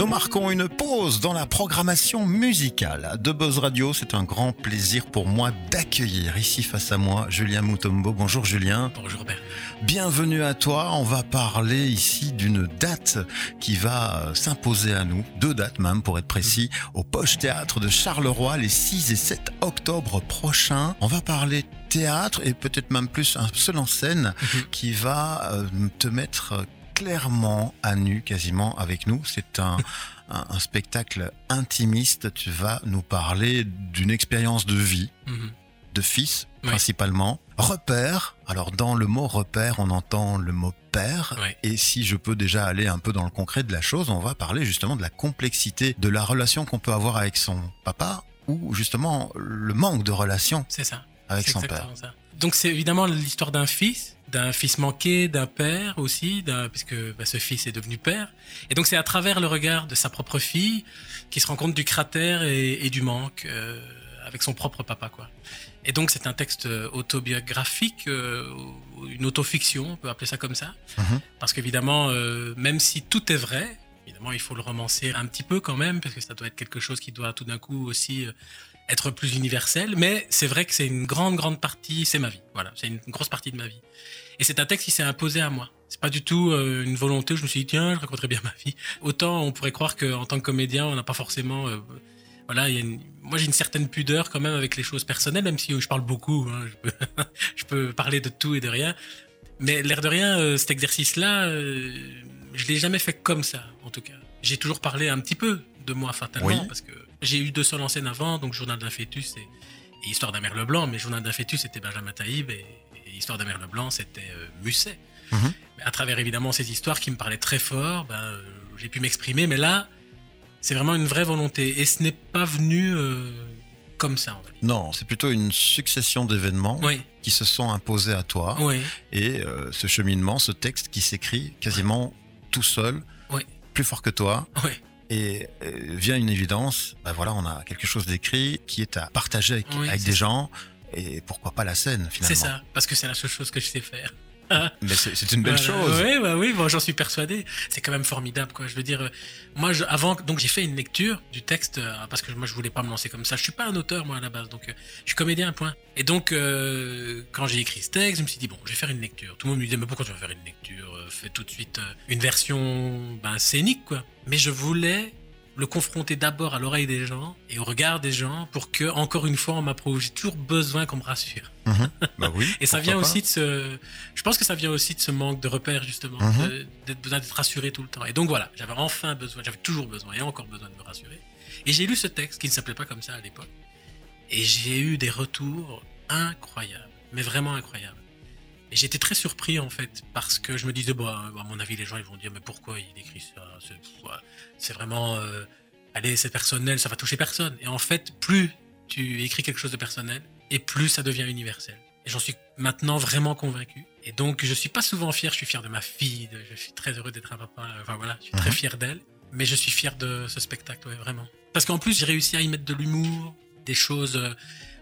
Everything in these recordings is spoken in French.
Nous marquons une pause dans la programmation musicale de Buzz Radio. C'est un grand plaisir pour moi d'accueillir ici face à moi Julien Moutombo. Bonjour Julien. Bonjour Bert. Bienvenue à toi. On va parler ici d'une date qui va s'imposer à nous. Deux dates même pour être précis. Au Poche Théâtre de Charleroi les 6 et 7 octobre prochains. On va parler théâtre et peut-être même plus un seul en scène Mhm. qui va euh, te mettre clairement à nu quasiment avec nous. C'est un, un, un spectacle intimiste. Tu vas nous parler d'une expérience de vie, Mhm. de fils Oui. principalement. Repère. Alors dans le mot repère, on entend le mot père. Et si je peux déjà aller un peu dans le concret de la chose, on va parler justement de la complexité de la relation qu'on peut avoir avec son papa ou justement le manque de relation C'est ça. Avec son père. ça. Donc c'est évidemment l'histoire d'un fils, d'un fils manqué, d'un père aussi, puisque bah, ce fils est devenu père. Et donc c'est à travers le regard de sa propre fille qu'il se rend compte du cratère et, et du manque euh, avec son propre papa, quoi. Et donc c'est un texte euh, autobiographique, euh, une autofiction, on peut appeler ça comme ça, Mhm. parce qu'évidemment, euh, même si tout est vrai, évidemment il faut le romancer un petit peu quand même, parce que ça doit être quelque chose qui doit tout d'un coup aussi être plus universel, mais c'est vrai que c'est une grande, grande partie, c'est ma vie. Voilà, c'est une grosse partie de ma vie. Et c'est un texte qui s'est imposé à moi. C'est pas du tout euh, une volonté je me suis dit, tiens, je raconterai bien ma vie. Autant on pourrait croire qu'en tant que comédien, on n'a pas forcément. euh, voilà, il y a une- moi j'ai une certaine pudeur quand même avec les choses personnelles, même si euh, je parle beaucoup, hein, je, peux, je peux parler de tout et de rien. Mais l'air de rien, euh, cet exercice-là, je l'ai jamais fait comme ça, en tout cas. J'ai toujours parlé un petit peu de moi fatalement, Oui. parce que j'ai eu deux seuls en scène avant, donc Journal d'un fœtus et, et Histoire d'un merle blanc, mais Journal d'un fœtus c'était Benjamin Taïb et, et Histoire d'un merle blanc c'était euh, Musset. Mhm. À travers évidemment ces histoires qui me parlaient très fort, ben, euh, j'ai pu m'exprimer, mais là, c'est vraiment une vraie volonté et ce n'est pas venu euh, comme ça. Non, c'est plutôt une succession d'événements Oui, qui se sont imposés à toi oui, et euh, ce cheminement, ce texte qui s'écrit quasiment tout seul, plus fort que toi. Et euh, vient une évidence, ben voilà, on a quelque chose d'écrit qui est à partager avec, Oui, avec c'est des ça. gens et pourquoi pas la scène finalement. c'est ça, parce que c'est la seule chose que je sais faire. Mais c'est une belle Voilà. chose. Oui, bah oui, bon, j'en suis persuadé. C'est quand même formidable, quoi. Je veux dire, euh, moi, je, avant, donc j'ai fait une lecture du texte euh, parce que moi, je voulais pas me lancer comme ça. Je suis pas un auteur, moi, à la base, donc euh, je suis comédien, point. Et donc, quand j'ai écrit ce texte, je me suis dit bon, je vais faire une lecture. Tout le monde me disait mais pourquoi tu vas faire une lecture Fais tout de suite une version, ben, scénique, quoi. Mais je voulais le confronter d'abord à l'oreille des gens et au regard des gens pour que, encore une fois, on m'approuve. J'ai toujours besoin qu'on me rassure. Mhm. Bah oui. Et ça vient aussi de ce. Je pense que ça vient aussi de ce manque de repères, justement, Mhm. d'être besoin d'être rassuré tout le temps. Et donc voilà, j'avais enfin besoin, j'avais toujours besoin et encore besoin de me rassurer. Et j'ai lu ce texte qui ne s'appelait pas comme ça à l'époque. Et j'ai eu des retours incroyables, mais vraiment incroyables. Et j'étais très surpris en fait, parce que je me disais, bah, à mon avis, les gens ils vont dire, mais pourquoi il écrit ça? C'est vraiment. euh, allez, c'est personnel, ça va toucher personne. Et en fait, plus tu écris quelque chose de personnel, et plus ça devient universel. Et j'en suis maintenant vraiment convaincu. Et donc, je suis pas souvent fier, je suis fier de ma fille, de- je suis très heureux d'être un papa, enfin voilà, je suis très Mhm. fier d'elle. Mais je suis fier de ce spectacle, ouais, vraiment. Parce qu'en plus, j'ai réussi à y mettre de l'humour, des choses euh,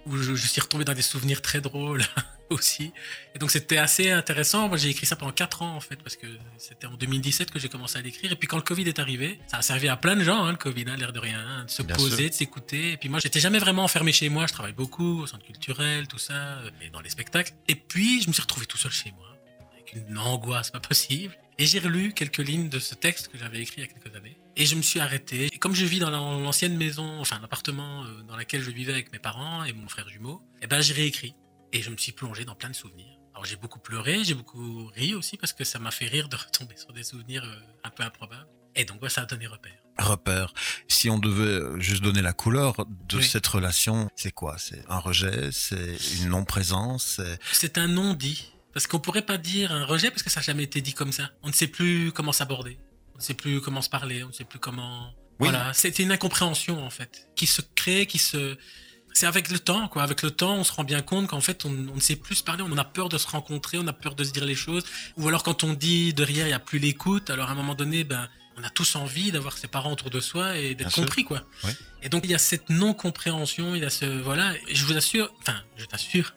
où je, je suis retombé dans des souvenirs très drôles aussi. Et donc, c'était assez intéressant. Moi, j'ai écrit ça pendant 4 ans, en fait, parce que c'était en 2017 que j'ai commencé à l'écrire. Et puis, quand le Covid est arrivé, ça a servi à plein de gens, hein, le Covid, hein, l'air de rien, hein, de se Bien poser, sûr. de s'écouter. Et puis, moi, j'étais jamais vraiment enfermé chez moi. Je travaille beaucoup au centre culturel, tout ça, euh, et dans les spectacles. Et puis, je me suis retrouvé tout seul chez moi, avec une angoisse pas possible. Et j'ai relu quelques lignes de ce texte que j'avais écrit il y a quelques années. Et je me suis arrêté. Et comme je vis dans la- l'ancienne maison, enfin l'appartement euh, dans lequel je vivais avec mes parents et mon frère jumeau, eh ben j'ai réécrit. Et je me suis plongé dans plein de souvenirs. Alors j'ai beaucoup pleuré, j'ai beaucoup ri aussi parce que ça m'a fait rire de retomber sur des souvenirs euh, un peu improbables. Et donc ouais, ça a donné repère. Repère. Si on devait euh, juste donner la couleur de Oui. cette relation, c'est quoi? C'est un rejet? C'est une non-présence? C'est- C'est un non-dit. Parce qu'on pourrait pas dire un rejet parce que ça n'a jamais été dit comme ça. On ne sait plus comment s'aborder. On ne sait plus comment se parler. On ne sait plus comment. Oui. Voilà. C'était une incompréhension, en fait. Qui se crée, qui se. C'est avec le temps, quoi. Avec le temps, on se rend bien compte qu'en fait, on, on ne sait plus se parler. On a peur de se rencontrer. On a peur de se dire les choses. Ou alors, quand on dit derrière, il n'y a plus l'écoute. Alors, à un moment donné, ben, on a tous envie d'avoir ses parents autour de soi et d'être compris, quoi. Oui. Et donc, il y a cette non-compréhension. Il y a ce. Voilà. Et je vous assure. Enfin, je t'assure.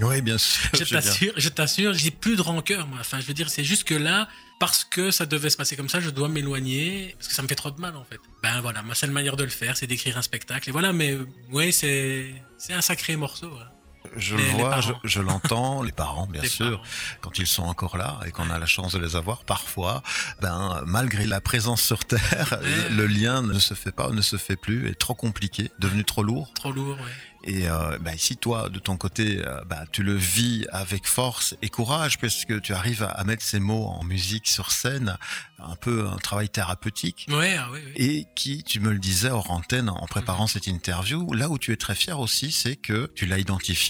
En Oui, bien sûr. je t'assure, je t'assure, j'ai plus de rancœur, moi. Enfin, je veux dire, c'est juste que là, parce que ça devait se passer comme ça, je dois m'éloigner parce que ça me fait trop de mal en fait. Ben voilà, ma seule manière de le faire, c'est d'écrire un spectacle. Et voilà, mais ouais, c'est c'est un sacré morceau. Hein. Je le vois, je, l'entends, les parents, bien sûr, parents. quand ils sont encore là et qu'on a la chance de les avoir, parfois, ben, malgré la présence sur Terre, le lien ne se fait pas, ne se fait plus, est trop compliqué, devenu trop lourd. Trop lourd, ouais. Et euh, ben, si toi, de ton côté, euh, ben, tu le vis avec force et courage, parce que tu arrives à, à mettre ces mots en musique sur scène, un peu un travail thérapeutique, Ouais, ah et qui, tu me le disais hors antenne en préparant cette interview, là où tu es très fier aussi, c'est que tu l'as identifié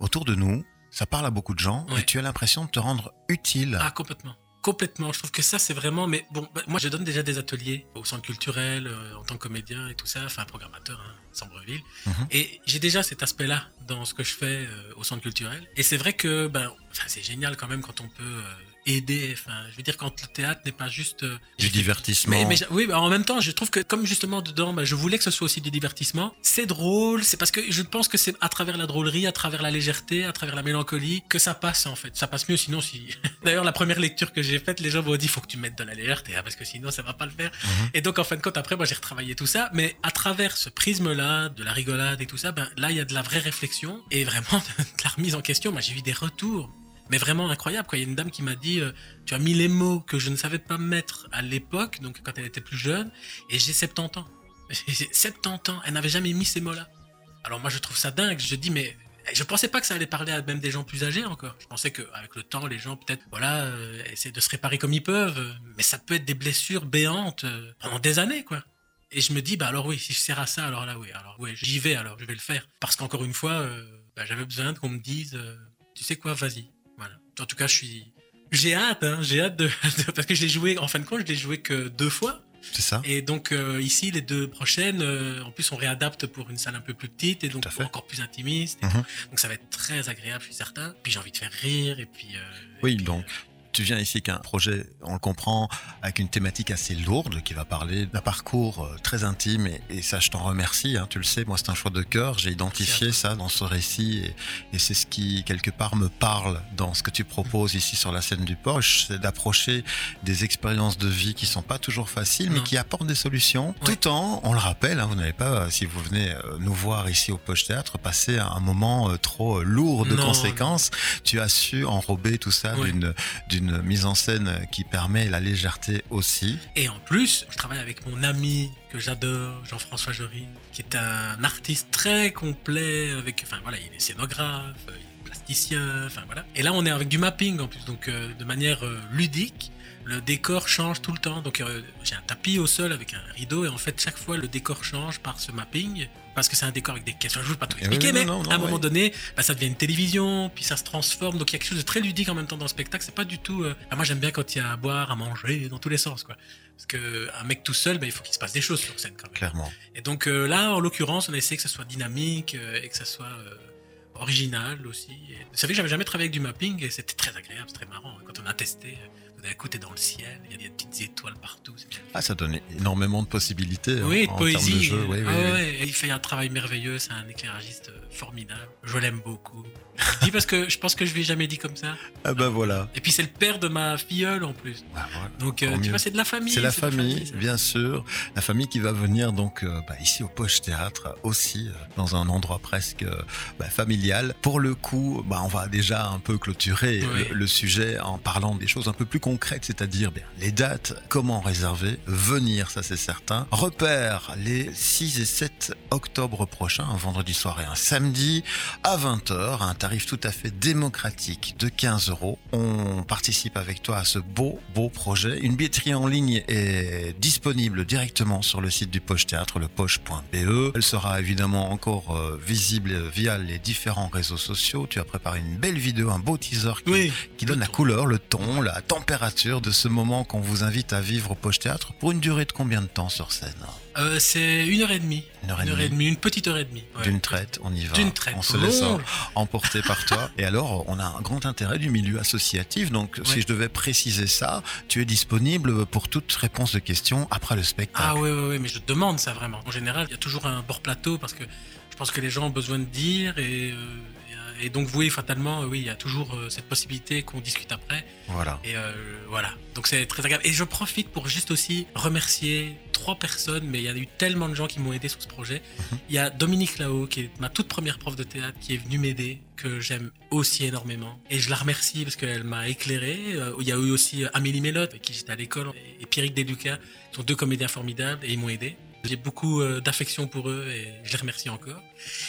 autour de nous, ça parle à beaucoup de gens, Ouais. et tu as l'impression de te rendre utile. Ah, complètement. Complètement. Je trouve que ça, c'est vraiment. Mais bon, bah, moi, je donne déjà des ateliers au centre culturel, euh, en tant que comédien et tout ça, enfin, programmateur, hein, Sambreville. Mhm. Et j'ai déjà cet aspect-là dans ce que je fais euh, au centre culturel. Et c'est vrai que, ben, c'est génial quand même quand on peut euh, aider. Enfin, je veux dire, quand le théâtre n'est pas juste. euh, du divertissement. mais, mais oui, bah, en même temps, je trouve que comme justement dedans, bah, je voulais que ce soit aussi du divertissement. C'est drôle, c'est parce que je pense que c'est à travers la drôlerie, à travers la légèreté, à travers la mélancolie que ça passe en fait. Ça passe mieux sinon si. D'ailleurs, la première lecture que j'ai faite, les gens m'ont dit faut que tu mettes de la légèreté hein, parce que sinon ça va pas le faire. Mhm. Et donc en fin de compte, après, moi j'ai retravaillé tout ça, mais à travers ce prisme-là, de la rigolade et tout ça, ben là il y a de la vraie réflexion et vraiment de la remise en question. Moi j'ai eu des retours. Mais vraiment incroyable, quoi. Il y a une dame qui m'a dit, euh, tu as mis les mots que je ne savais pas mettre à l'époque, donc quand elle était plus jeune, et j'ai 70 ans. J'ai 70 ans, elle n'avait jamais mis ces mots-là. Alors moi je trouve ça dingue, je dis mais je pensais pas que ça allait parler à même des gens plus âgés encore. Je pensais qu'avec le temps, les gens peut-être voilà euh, essaient de se réparer comme ils peuvent, euh, mais ça peut être des blessures béantes euh, pendant des années quoi. Et je me dis bah alors oui, si je sers à ça, alors là oui, alors oui, j'y vais alors, je vais le faire parce qu'encore une fois, bah, j'avais besoin qu'on me dise tu sais quoi, vas-y. Voilà. En tout cas, je suis j'ai hâte, hein, j'ai hâte de, de- parce que je l'ai joué en fin de compte, je l'ai joué que deux fois. C'est ça Et donc euh, ici, les deux prochaines, euh, en plus on réadapte pour une salle un peu plus petite et donc encore plus intimiste. et Mhm. Donc ça va être très agréable, je suis certain. Puis j'ai envie de faire rire et puis. euh, Oui, et puis, donc tu viens ici qu'un projet, on le comprend, avec une thématique assez lourde qui va parler d'un parcours euh, très intime et, et ça je t'en remercie, hein, tu le sais, moi c'est un choix de cœur, j'ai identifié ça dans ce récit et, et c'est ce qui quelque part me parle dans ce que tu proposes ici sur la scène du Poche, c'est d'approcher des expériences de vie qui sont pas toujours faciles mais qui apportent des solutions, Ouais. tout en, on le rappelle, hein, vous n'avez pas, euh, si vous venez euh, nous voir ici au Poche Théâtre, passer un moment trop lourd de Non, conséquences, tu as su enrober tout ça Ouais. d'une mise en scène qui permet la légèreté aussi. Et en plus, je travaille avec mon ami que j'adore, Jean-François Jory, qui est un artiste très complet. Avec, enfin voilà, il est scénographe, il est plasticien, enfin voilà. Et là, on est avec du mapping en plus, donc euh, de manière euh, ludique. Le décor change tout le temps. Donc euh, j'ai un tapis au sol avec un rideau et en fait chaque fois le décor change par ce mapping parce que c'est un décor avec des caisses. Je ne veux pas tout Eh oui, expliquer, non, mais non, non, à un moment donné, bah, ça devient une télévision, puis ça se transforme. Donc il y a quelque chose de très ludique en même temps dans le spectacle. C'est pas du tout. euh, ah, moi j'aime bien quand il y a à boire, à manger, dans tous les sens, quoi. Parce que un mec tout seul, bah, il faut qu'il se passe des choses sur scène quand même. Clairement. Et donc euh, là, en l'occurrence, on a essayé que ça soit dynamique et que ça soit original aussi. Et vous savez j'avais jamais travaillé avec du mapping et c'était très agréable, très marrant. Quand on a testé, d'un coup, t'es dans le ciel, il y a des petites étoiles partout. Ah, ça donne énormément de possibilités hein, Oui, en, de poésie. de jeu. Oui, Ah oui. ouais, et il fait un travail merveilleux, c'est un éclairagiste euh, formidable. Je l'aime beaucoup. Je dis parce que je pense que je lui ai jamais dit comme ça. Ah ben voilà. Et puis c'est le père de ma filleule en plus. Ah, voilà. Donc euh, tu vois, c'est de la famille. C'est la famille, bien sûr. La famille qui va venir donc euh, bah, ici au Poche Théâtre aussi, euh, dans un endroit presque bah, familial. Pour le coup, bah, on va déjà un peu clôturer Oui. le, le sujet en parlant des choses un peu plus concrètes, c'est-à-dire bien, les dates, comment réserver, venir, ça c'est certain. Repère les 6 et 7 octobre prochains, un vendredi soir et un samedi, à 20h, à un tarif tout à fait démocratique de 15 euros. On participe avec toi à ce beau, beau projet. Une billetterie en ligne est disponible directement sur le site du Poche Théâtre, le poche.be. Elle sera évidemment encore euh, visible via les différents réseaux sociaux. Tu as préparé une belle vidéo, un beau teaser qui, Oui. qui donne la couleur, le ton, la température de ce moment qu'on vous invite à vivre au Poche Théâtre pour une durée de combien de temps sur scène Euh, c'est une heure et demie. Une heure et Une heure et demie. une petite heure et demie. ouais. D'une traite, on y va. D'une traite. On se laisse emporter par toi. Et alors, on a un grand intérêt du milieu associatif. Donc, si je devais préciser ça, tu es disponible pour toute réponse de questions après le spectacle. Ah oui, oui, oui, mais je demande ça vraiment. En général, il y a toujours un bord plateau parce que je pense que les gens ont besoin de dire et euh, Et donc, oui, fatalement, oui, il y a toujours euh, cette possibilité qu'on discute après. Voilà. Et euh, voilà. Donc, c'est très agréable. Et je profite pour juste aussi remercier trois personnes, mais il y a eu tellement de gens qui m'ont aidé sur ce projet. Mhm. Il y a Dominique Lao, qui est ma toute première prof de théâtre, qui est venue m'aider, que j'aime aussi énormément. Et je la remercie parce qu'elle m'a éclairé. Euh, Il y a eu aussi Amélie Mélotte, avec qui j'étais à l'école, et Pierrick Deluca, qui sont deux comédiens formidables, et ils m'ont aidé. J'ai beaucoup euh, d'affection pour eux et je les remercie encore.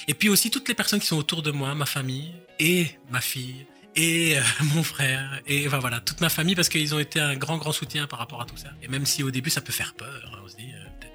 Et puis aussi toutes les personnes qui sont autour de moi, ma famille et ma fille et euh, mon frère et voilà toute ma famille parce qu'ils ont été un grand grand soutien par rapport à tout ça. Et même si au début ça peut faire peur, hein, on se dit euh,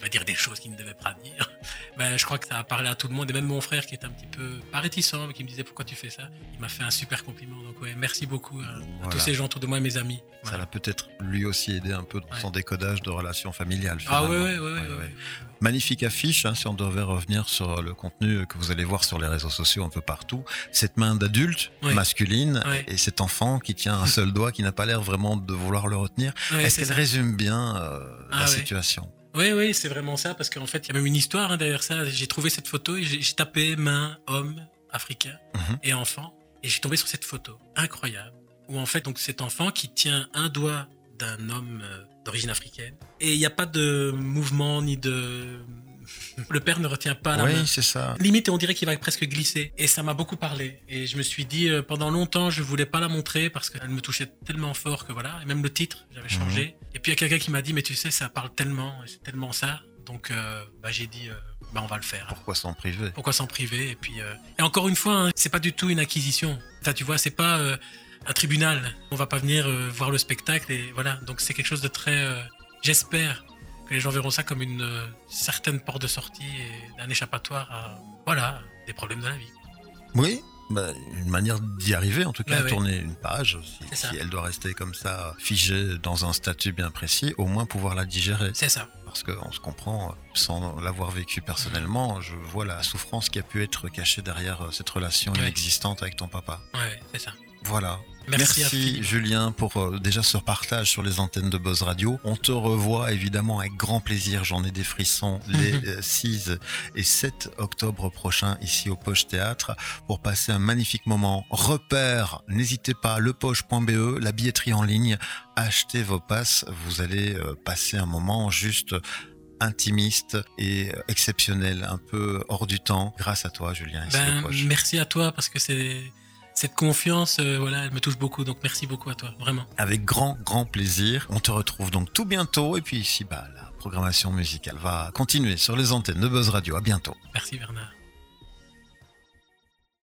va dire des choses qu'il ne devait pas dire. Ben, je crois que ça a parlé à tout le monde et même mon frère qui est un petit peu pas réticent mais qui me disait pourquoi tu fais ça, il m'a fait un super compliment. Donc ouais, merci beaucoup à, à Voilà. tous ces gens autour de moi et mes amis. Ça l'a peut-être lui aussi aidé un peu dans son décodage de relations familiales. Ah finalement. ouais ouais, ouais. Magnifique affiche, hein, si on devait revenir sur le contenu que vous allez voir sur les réseaux sociaux un peu partout. Cette main d'adulte, masculine, et cet enfant qui tient un seul doigt, qui n'a pas l'air vraiment de vouloir le retenir. Est-ce qu'elle résume bien euh, Ah la ouais. situation? Oui, oui, c'est vraiment ça, parce qu'en fait, il y a même une histoire hein, derrière ça. J'ai trouvé cette photo et j'ai tapé main, homme, africain Mhm. et enfant, et j'ai tombé sur cette photo incroyable, où en fait, donc cet enfant qui tient un doigt d'un homme euh, d'origine africaine, et il n'y a pas de mouvement ni de... Le père ne retient pas la Oui, main. c'est ça. Limite, on dirait qu'il va presque glisser. Et ça m'a beaucoup parlé. Et je me suis dit, euh, pendant longtemps, je voulais pas la montrer parce qu'elle me touchait tellement fort que voilà. Et même le titre, j'avais changé. Et puis il y a quelqu'un qui m'a dit, mais tu sais, ça parle tellement, c'est tellement ça. Donc, euh, bah, j'ai dit, euh, bah, on va le faire. Pourquoi s'en priver? Pourquoi s'en priver? Et puis, euh, et encore une fois, hein, c'est pas du tout une acquisition. Enfin, tu vois, c'est pas un tribunal. On va pas venir voir le spectacle et voilà. Donc, c'est quelque chose de très. J'espère que les gens verront ça comme une certaine porte de sortie et un échappatoire à voilà des problèmes de la vie. Oui, bah, une manière d'y arriver, en tout cas, tourner une page, si, elle doit rester comme ça, figée dans un statut bien précis, au moins pouvoir la digérer. C'est ça. Parce qu'on se comprend, sans l'avoir vécu personnellement, je vois la souffrance qui a pu être cachée derrière euh, cette relation Ouais. inexistante avec ton papa. Ouais, c'est ça. Voilà. Merci. Julien pour euh, déjà ce partage sur les antennes de Buzz Radio. On te revoit évidemment avec grand plaisir, j'en ai des frissons, les Mhm. euh, 6 et 7 octobre prochains ici au Poche Théâtre pour passer un magnifique moment. Repère, n'hésitez pas, lepoche.be, la billetterie en ligne, achetez vos passes, vous allez euh, passer un moment juste intimiste et exceptionnel, un peu hors du temps, grâce à toi Julien ici Ben, au Poche. merci à toi parce que c'est cette confiance, euh, voilà, elle me touche beaucoup. Donc, merci beaucoup à toi, vraiment. Avec grand, grand plaisir. On te retrouve donc tout bientôt. Et puis ici, bah, la programmation musicale va continuer sur les antennes de Buzz Radio. À bientôt. Merci, Bernard.